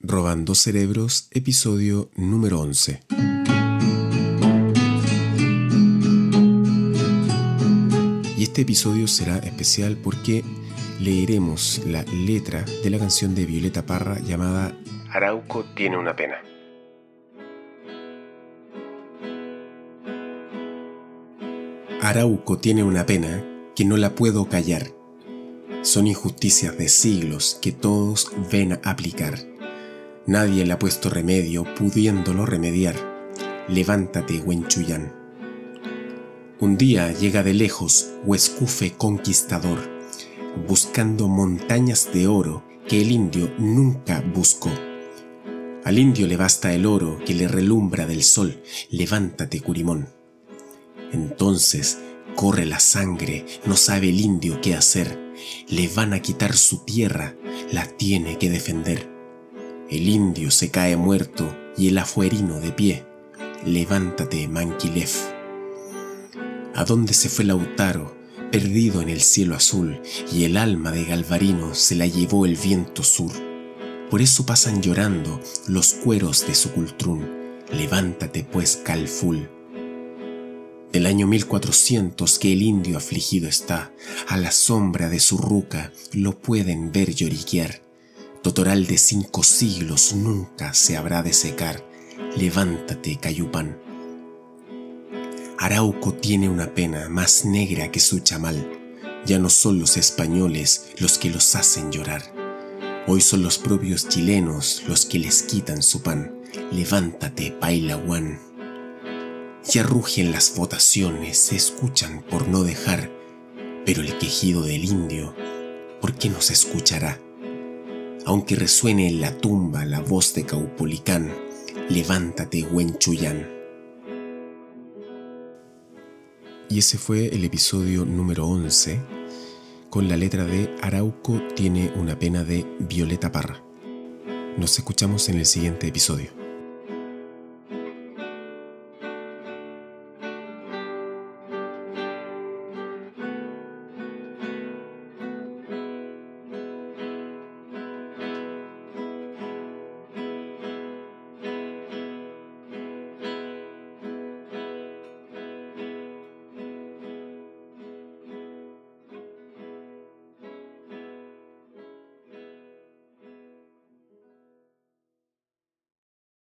Robando Cerebros, episodio número 11. Y este episodio será especial porque leeremos la letra de la canción de Violeta Parra llamada Arauco tiene una pena. Arauco tiene una pena que no la puedo callar. Son injusticias de siglos que todos ven a aplicar. Nadie le ha puesto remedio pudiéndolo remediar. Levántate, Huenchuyán. Un día llega de lejos Huescufe conquistador, buscando montañas de oro que el indio nunca buscó. Al indio le basta el oro que le relumbra del sol. Levántate, Curimón. Entonces corre la sangre, no sabe el indio qué hacer. Le van a quitar su tierra, la tiene que defender. El indio se cae muerto y el afuerino de pie. Levántate, Manquilef. ¿A dónde se fue Lautaro, perdido en el cielo azul, y el alma de Galvarino se la llevó el viento sur? Por eso pasan llorando los cueros de su cultrún. Levántate, pues, Calful. Del año 1400 que el indio afligido está, a la sombra de su ruca lo pueden ver lloriquear Totoral de cinco siglos nunca se habrá de secar. Levántate, Cayupán. Arauco tiene una pena más negra que su chamal. Ya no son los españoles los que los hacen llorar. Hoy son los propios chilenos los que les quitan su pan. Levántate, Pailahuán. Ya rugen las votaciones, se escuchan por no dejar, pero el quejido del indio, ¿por qué no se escuchará? Aunque resuene en la tumba la voz de Caupolicán, levántate, Huenchuyán. Y ese fue el episodio número 11, con la letra de Arauco tiene una pena de Violeta Parra. Nos escuchamos en el siguiente episodio.